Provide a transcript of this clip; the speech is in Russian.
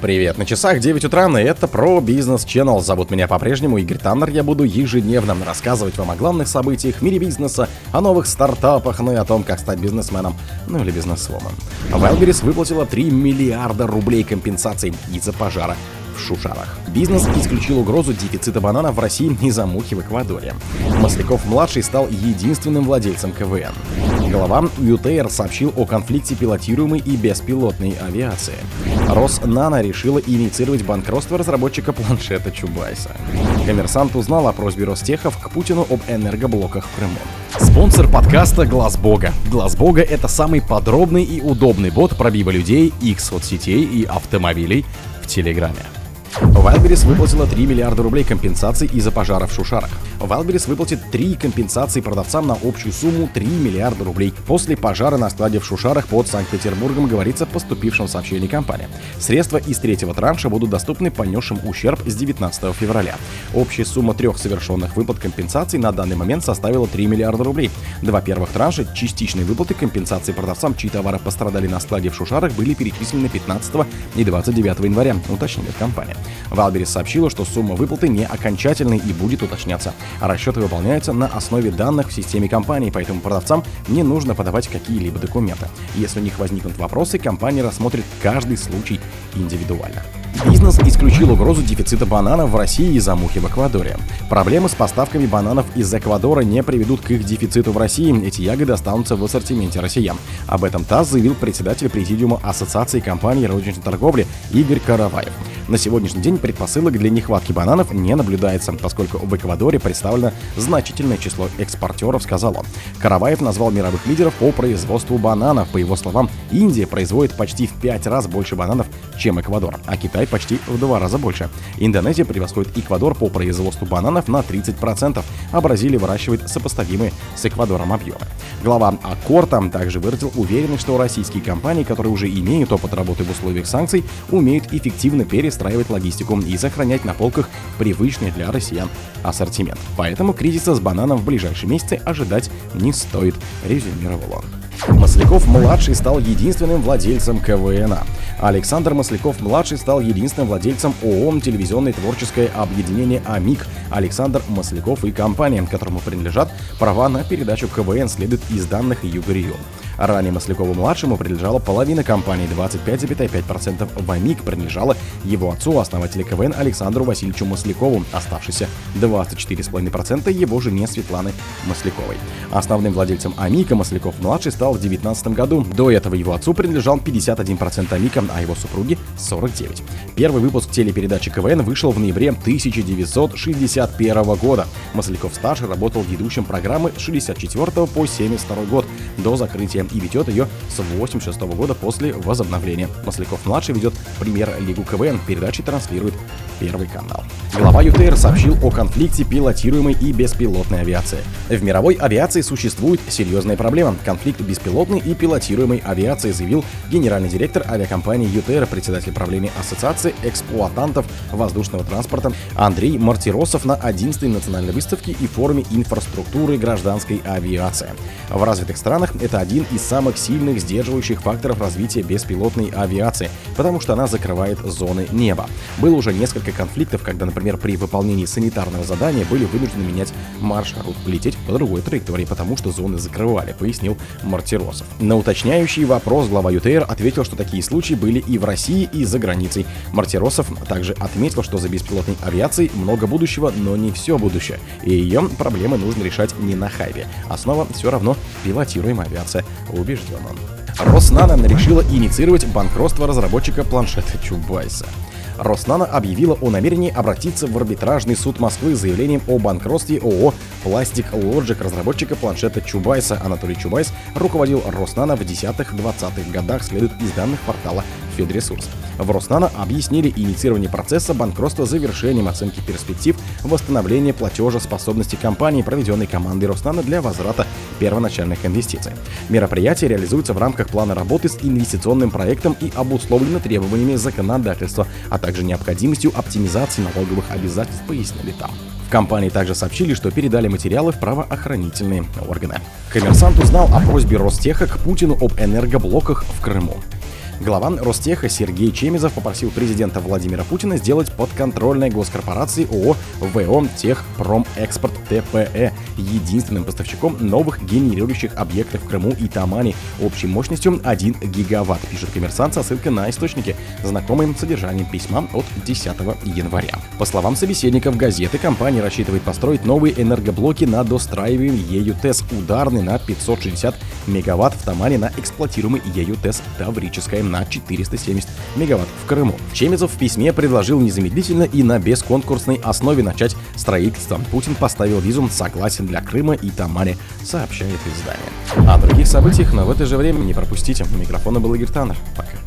Привет, на часах 9 утра, и это про бизнес Channel. Зовут меня по-прежнему Игорь Таннер. Я буду ежедневно рассказывать вам о главных событиях в мире бизнеса, о новых стартапах, ну и о том, как стать бизнесменом, ну или бизнесвомен. Wildberries выплатила 3 миллиарда рублей компенсаций из-за пожара в Шушарах. Бизнес исключил угрозу дефицита банана в России из-за мухи в Эквадоре. Масляков-младший стал единственным владельцем КВН. Глава ЮТР сообщил о конфликте пилотируемой и беспилотной авиации. Роснано решила инициировать банкротство разработчика планшета Чубайса. Коммерсант узнал о просьбе Ростехов к Путину об энергоблоках в Крыму. Спонсор подкаста Глаз Бога. Глаз Бога это самый подробный и удобный бот пробива людей, их соцсетей и автомобилей в Телеграме. Wildberries выплатила 3 миллиарда рублей компенсаций из-за пожара в Шушарах. Wildberries выплатит 3 компенсации продавцам на общую сумму 3 миллиарда рублей. После пожара на складе в Шушарах под Санкт-Петербургом говорится в поступившем сообщении компании. Средства из третьего транша будут доступны понесшим ущерб с 19 февраля. Общая сумма трех совершенных выплат компенсаций на данный момент составила 3 миллиарда рублей. Два первых транша частичной выплаты компенсации продавцам, чьи товары пострадали на складе в Шушарах, были перечислены 15 и 29 января, уточнила компания. Валберис сообщила, что сумма выплаты не окончательной и будет уточняться. Расчеты выполняются на основе данных в системе компании, поэтому продавцам не нужно подавать какие-либо документы. Если у них возникнут вопросы, компания рассмотрит каждый случай индивидуально. Бизнес исключил угрозу дефицита бананов в России из-за мухи в Эквадоре. Проблемы с поставками бананов из Эквадора не приведут к их дефициту в России. Эти ягоды останутся в ассортименте россиян. Об этом ТАСС заявил председатель президиума Ассоциации компаний розничной торговли Игорь Караваев. На сегодняшний день предпосылок для нехватки бананов не наблюдается, поскольку в Эквадоре представлено значительное число экспортеров, сказал он. Караваев назвал мировых лидеров по производству бананов. По его словам, Индия производит почти в пять раз больше бананов, чем Эквадор, а Китай почти в два раза больше. Индонезия превосходит Эквадор по производству бананов на 30%, а Бразилия выращивает сопоставимые с Эквадором объемы. Глава Аккорта также выразил уверенность, что российские компании, которые уже имеют опыт работы в условиях санкций, умеют эффективно перестраивать логистику и сохранять на полках привычный для россиян ассортимент. Поэтому кризиса с бананом в ближайшие месяцы ожидать не стоит, резюмировал он. Масляков-младший стал единственным владельцем КВНа. Александр Масляков-младший стал единственным владельцем ООО «Телевизионное творческое объединение АМИК» Александр Масляков и компания, которому принадлежат права на передачу КВН, следует из данных Югорию. Ранее Маслякову-младшему принадлежала половина компании, 25,5% в АМИК принадлежала его отцу, основателю КВН Александру Васильевичу Маслякову, оставшийся 24,5% его жене Светланы Масляковой. Основным владельцем АМИКа Масляков-младший стал в 2019 году. До этого его отцу принадлежал 51% АМИКа, а его супруге 49%. Первый выпуск телепередачи КВН вышел в ноябре 1961 года. Масляков-старший работал ведущим программы с 64 по 72 год до закрытия и ведет ее с 86 года после возобновления. Масляков-младший ведет премьер-лигу КВН, передачи транслирует Первый канал. Глава ЮТР сообщил о конфликте пилотируемой и беспилотной авиации. В мировой авиации существует серьезная проблема – конфликт беспилотной и пилотируемой авиации, заявил генеральный директор авиакомпании ЮТР, председатель правления Ассоциации эксплуатантов воздушного транспорта Андрей Мартиросов на 11-й национальной выставке и форуме инфраструктуры гражданской авиации. В развитых странах это один из самых сильных сдерживающих факторов развития беспилотной авиации, потому что она закрывает зоны неба. Было уже несколько конфликтов, когда, например, при выполнении санитарного задания были вынуждены менять маршрут, лететь по другой траектории, потому что зоны закрывали, пояснил Мартиросов. На уточняющий вопрос глава ЮТР ответил, что такие случаи были и в России, и за границей. Мартиросов также отметил, что за беспилотной авиацией много будущего, но не все будущее, и ее проблемы нужно решать не на хайве. Основа все равно пилотируемая авиация, убежден он. Роснано решила инициировать банкротство разработчика планшета Чубайса. Роснано объявила о намерении обратиться в арбитражный суд Москвы с заявлением о банкротстве ООО «Пластик Logic» разработчика планшета Чубайса. Анатолий Чубайс руководил Роснано в 10-20-х годах, следует из данных портала Федресурс. В Роснано объяснили инициирование процесса банкротства завершением оценки перспектив восстановления платежеспособности компании, проведенной командой Роснано для возврата первоначальных инвестиций. Мероприятие реализуется в рамках плана работы с инвестиционным проектом и обусловлено требованиями законодательства, а также необходимостью оптимизации налоговых обязательств, пояснили там. В компании также сообщили, что передали материалы в правоохранительные органы. Коммерсант узнал о просьбе Ростеха к Путину об энергоблоках в Крыму. Глава Ростеха Сергей Чемизов попросил президента Владимира Путина сделать подконтрольной госкорпорации ООО ВО Техпромэкспорт ТПЭ единственным поставщиком новых генерирующих объектов в Крыму и Тамани общей мощностью 1 гигаватт, пишет коммерсант со ссылкой на источники, знакомым содержанием письма от 10 января. По словам собеседников газеты, компания рассчитывает построить новые энергоблоки на достраиваемый ею ТЭС ударный на 560 мегаватт в Тамане на эксплуатируемый ею ТЭС Таврическая на 470 мегаватт в Крыму. Чемезов в письме предложил незамедлительно и на бесконкурсной основе начать строительство. Путин поставил визу согласен для Крыма и Тамани, сообщает издание. О других событиях, но в это же время не пропустите. У микрофона был Игорь Таннер. Пока.